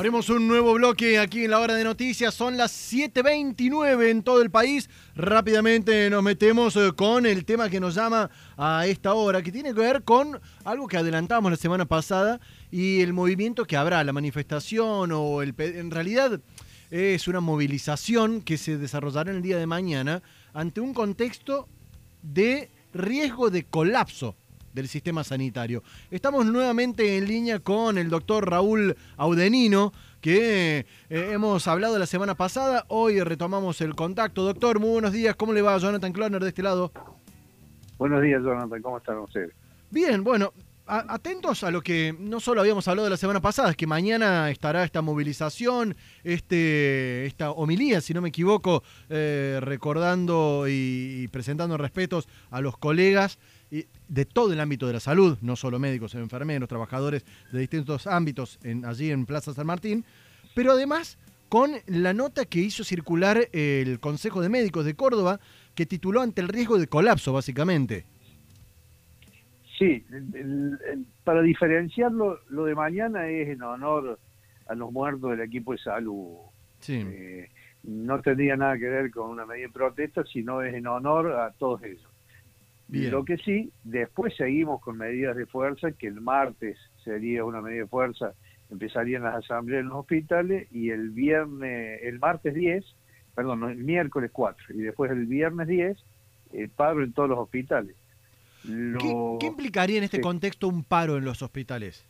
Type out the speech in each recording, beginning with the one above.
Abrimos un nuevo bloque aquí en la hora de noticias. Son las 7.29 en todo el país. Rápidamente nos metemos eh, con el tema que nos llama a esta hora, que tiene que ver con algo que adelantamos la semana pasada y el movimiento que habrá, la manifestación o el... En realidad es una movilización que se desarrollará en el día de mañana ante un contexto de riesgo de colapso del sistema sanitario. Estamos nuevamente en línea con el doctor Raúl Audenino, que eh, hemos hablado la semana pasada. Hoy retomamos el contacto. Doctor, muy buenos días. ¿Cómo le va Jonathan Cloner de este lado? Buenos días, Jonathan. ¿Cómo están ustedes? Bien, bueno, atentos a lo que no solo habíamos hablado la semana pasada, es que mañana estará esta movilización, este, esta homilía, si no me equivoco, eh, recordando y, presentando respetos a los colegas de todo el ámbito de la salud, no solo médicos, enfermeros, trabajadores de distintos ámbitos en, allí en Plaza San Martín, pero además con la nota que hizo circular el Consejo de Médicos de Córdoba, que tituló ante el riesgo de colapso, básicamente. Sí, para diferenciarlo, lo de mañana es en honor a los muertos del equipo de salud. Eh, no tendría nada que ver con una medida de protesta, sino es en honor a todos ellos. Lo que sí, después seguimos con medidas de fuerza, que el martes sería una medida de fuerza, empezarían las asambleas en los hospitales y el viernes, el martes 10, perdón, el miércoles 4 y después el viernes 10, el paro en todos los hospitales. ¿Qué, implicaría en este contexto un paro en los hospitales?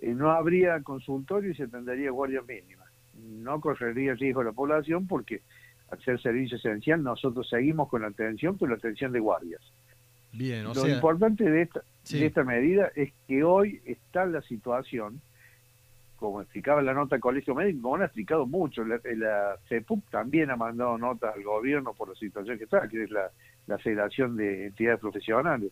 Eh, no habría consultorio y se tendría guardia mínima. No correría riesgo la población porque al ser servicio esencial nosotros seguimos con la atención, pero la atención de guardias. Bien, Lo importante de esta, de esta medida es que hoy está la situación, como explicaba la nota del Colegio Médico, como han explicado mucho, la, la CEPUC también ha mandado notas al gobierno por la situación que está, que es la, la Federación de Entidades Profesionales.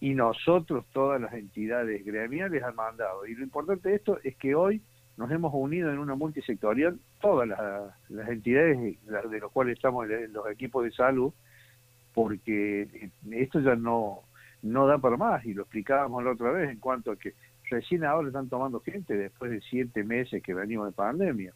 Y nosotros, todas las entidades gremiales, han mandado. Y lo importante de esto es que hoy nos hemos unido en una multisectorial, todas las, entidades de las cuales estamos en los equipos de salud, porque esto ya no, no da para más, y lo explicábamos la otra vez en cuanto a que recién ahora están tomando gente después de siete meses que venimos de pandemia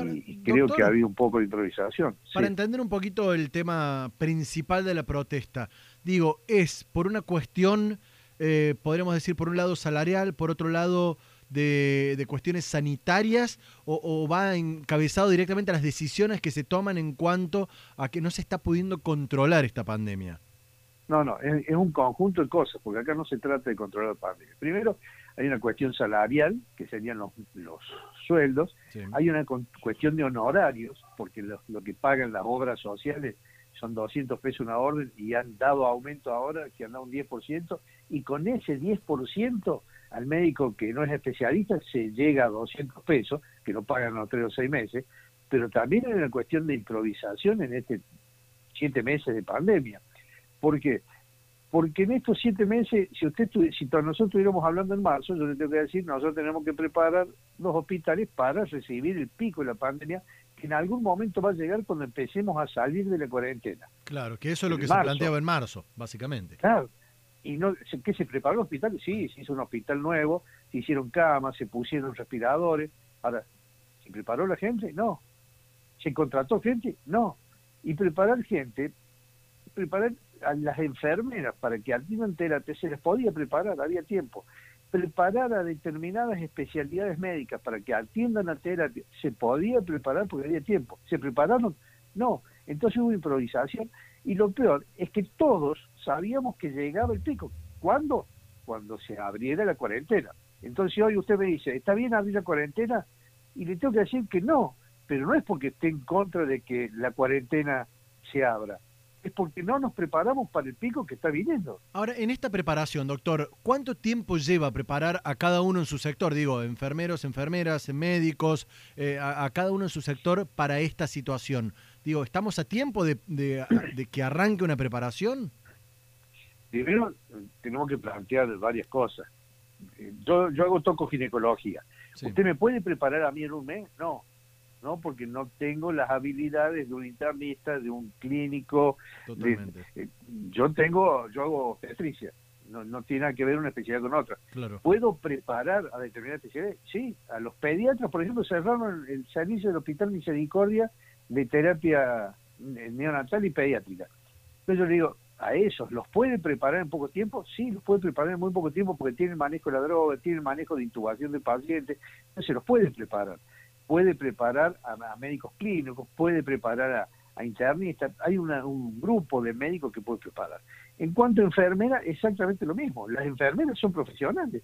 y creo que ha habido un poco de improvisación. Para entender un poquito el tema principal de la protesta, digo, es por una cuestión, eh, podríamos decir, por un lado salarial, por otro lado de, cuestiones sanitarias, o, va encabezado directamente a las decisiones que se toman en cuanto a que no se está pudiendo controlar esta pandemia. No, no, es, es un conjunto de cosas, porque acá no se trata de controlar la pandemia. Primero, hay una cuestión salarial, que serían los, los sueldos, hay una cuestión de honorarios, porque lo, que pagan las obras sociales son 200 pesos una orden y han dado aumento ahora, que han dado un 10%, y con ese 10% al médico que no es especialista se llega a 200 pesos, que no pagan los 3 o 6 meses, pero también hay una cuestión de improvisación en este 7 meses de pandemia. porque porque en estos siete meses, si usted si nosotros estuviéramos hablando en marzo, yo le tengo que decir, nosotros tenemos que preparar los hospitales para recibir el pico de la pandemia, que en algún momento va a llegar cuando empecemos a salir de la cuarentena. Claro, que eso es lo que se planteaba en marzo, básicamente. Claro. ¿Y no, qué se preparó el hospital? Sí, se hizo un hospital nuevo, se hicieron camas, se pusieron respiradores. Ahora, ¿se preparó la gente? No. ¿Se contrató gente? No. Y preparar gente, preparar a las enfermeras para que atiendan terapia se les podía preparar, había tiempo. Preparar a determinadas especialidades médicas para que atiendan a terapia, se podía preparar porque había tiempo. ¿Se prepararon? No. Entonces hubo improvisación y lo peor es que todos sabíamos que llegaba el pico. ¿Cuándo? Cuando se abriera la cuarentena. Entonces hoy usted me dice, ¿está bien abrir la cuarentena? Y le tengo que decir que no, pero no es porque esté en contra de que la cuarentena se abra es porque no nos preparamos para el pico que está viniendo. Ahora, en esta preparación, doctor, ¿cuánto tiempo lleva preparar a cada uno en su sector? Digo, enfermeros, enfermeras, médicos, eh, a, cada uno en su sector para esta situación. Digo, ¿estamos a tiempo de, que arranque una preparación? Primero, tenemos que plantear varias cosas. Eh, yo, yo hago tocoginecología. ¿Usted me puede preparar a mí en un mes? No ¿no? Porque no tengo las habilidades de un internista, de un clínico. Totalmente. Eh, yo tengo, yo hago obstetricia. no, no tiene nada que ver una especialidad con otra. Claro. ¿Puedo preparar a determinadas especialidades? Sí, a los pediatras, por ejemplo, cerraron el servicio del Hospital Misericordia de terapia neonatal y pediátrica. Entonces yo le digo, a esos, ¿los puede preparar en poco tiempo? Sí, los puede preparar en muy poco tiempo porque tienen manejo de la droga, tienen manejo de intubación de pacientes, entonces los puede preparar. Puede preparar a, médicos clínicos, puede preparar a, internistas, hay un grupo de médicos que puede preparar. En cuanto a enfermeras, exactamente lo mismo. Las enfermeras son profesionales,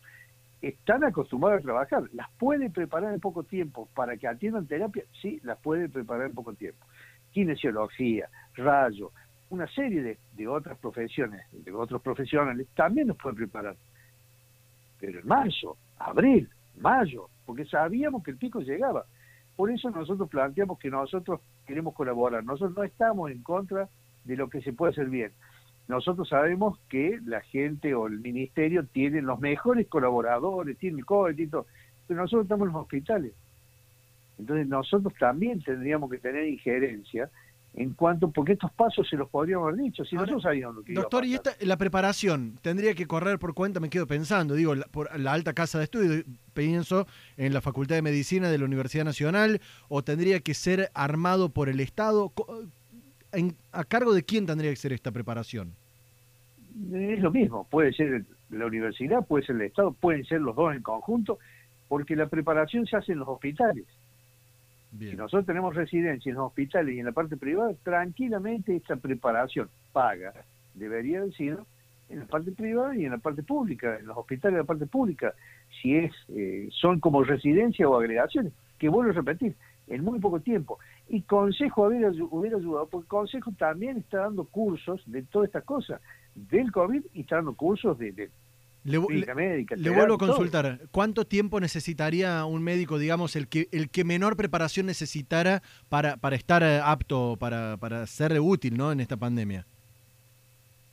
están acostumbradas a trabajar, las puede preparar en poco tiempo para que atiendan terapia, sí, las puede preparar en poco tiempo. Kinesiología, rayo, una serie de, otras profesiones, de otros profesionales, también nos pueden preparar. Pero en marzo, abril, mayo, porque sabíamos que el pico llegaba. Por eso nosotros planteamos que nosotros queremos colaborar. Nosotros no estamos en contra de lo que se puede hacer bien. Nosotros sabemos que la gente o el ministerio tiene los mejores colaboradores, tiene el COVID y todo, pero nosotros estamos en los hospitales. Entonces nosotros también tendríamos que tener injerencia en cuanto, porque estos pasos se los podríamos haber dicho, si nosotros sabíamos lo que Doctor, y esta, la preparación, ¿tendría que correr por cuenta? Me quedo pensando, digo, por la alta casa de estudio, pienso en la Facultad de Medicina de la Universidad Nacional, o tendría que ser armado por el Estado. ¿A cargo de quién tendría que ser esta preparación? Es lo mismo, puede ser la universidad, puede ser el Estado, pueden ser los dos en conjunto, porque la preparación se hace en los hospitales. Si nosotros tenemos residencia en los hospitales y en la parte privada, tranquilamente esta preparación paga debería sido en la parte privada y en la parte pública, en los hospitales de la parte pública, si es eh, son como residencia o agregaciones, que vuelvo a repetir, en muy poco tiempo. Y Consejo hubiera, hubiera ayudado, porque Consejo también está dando cursos de todas estas cosas, del COVID y está dando cursos de le, vuelvo a consultar, ¿cuánto tiempo necesitaría un médico, digamos, el que, el que menor preparación necesitara para, para estar eh, apto, para, para ser útil ¿no? en esta pandemia?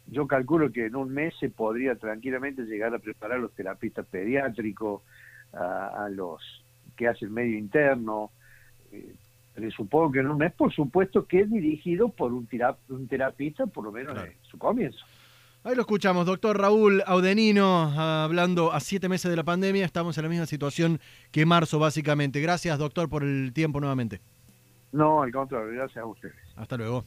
Yo calculo que en un mes se podría tranquilamente llegar a preparar a los terapistas pediátricos, a, los que hacen medio interno. Eh, supongo que en un mes, por supuesto, que es dirigido por un, un terapista, por lo menos en su comienzo. Ahí lo escuchamos, doctor Raúl Audenino, hablando a siete meses de la pandemia. Estamos en la misma situación que marzo, básicamente. Gracias, doctor, por el tiempo nuevamente. No, al contrario, gracias a ustedes. Hasta luego.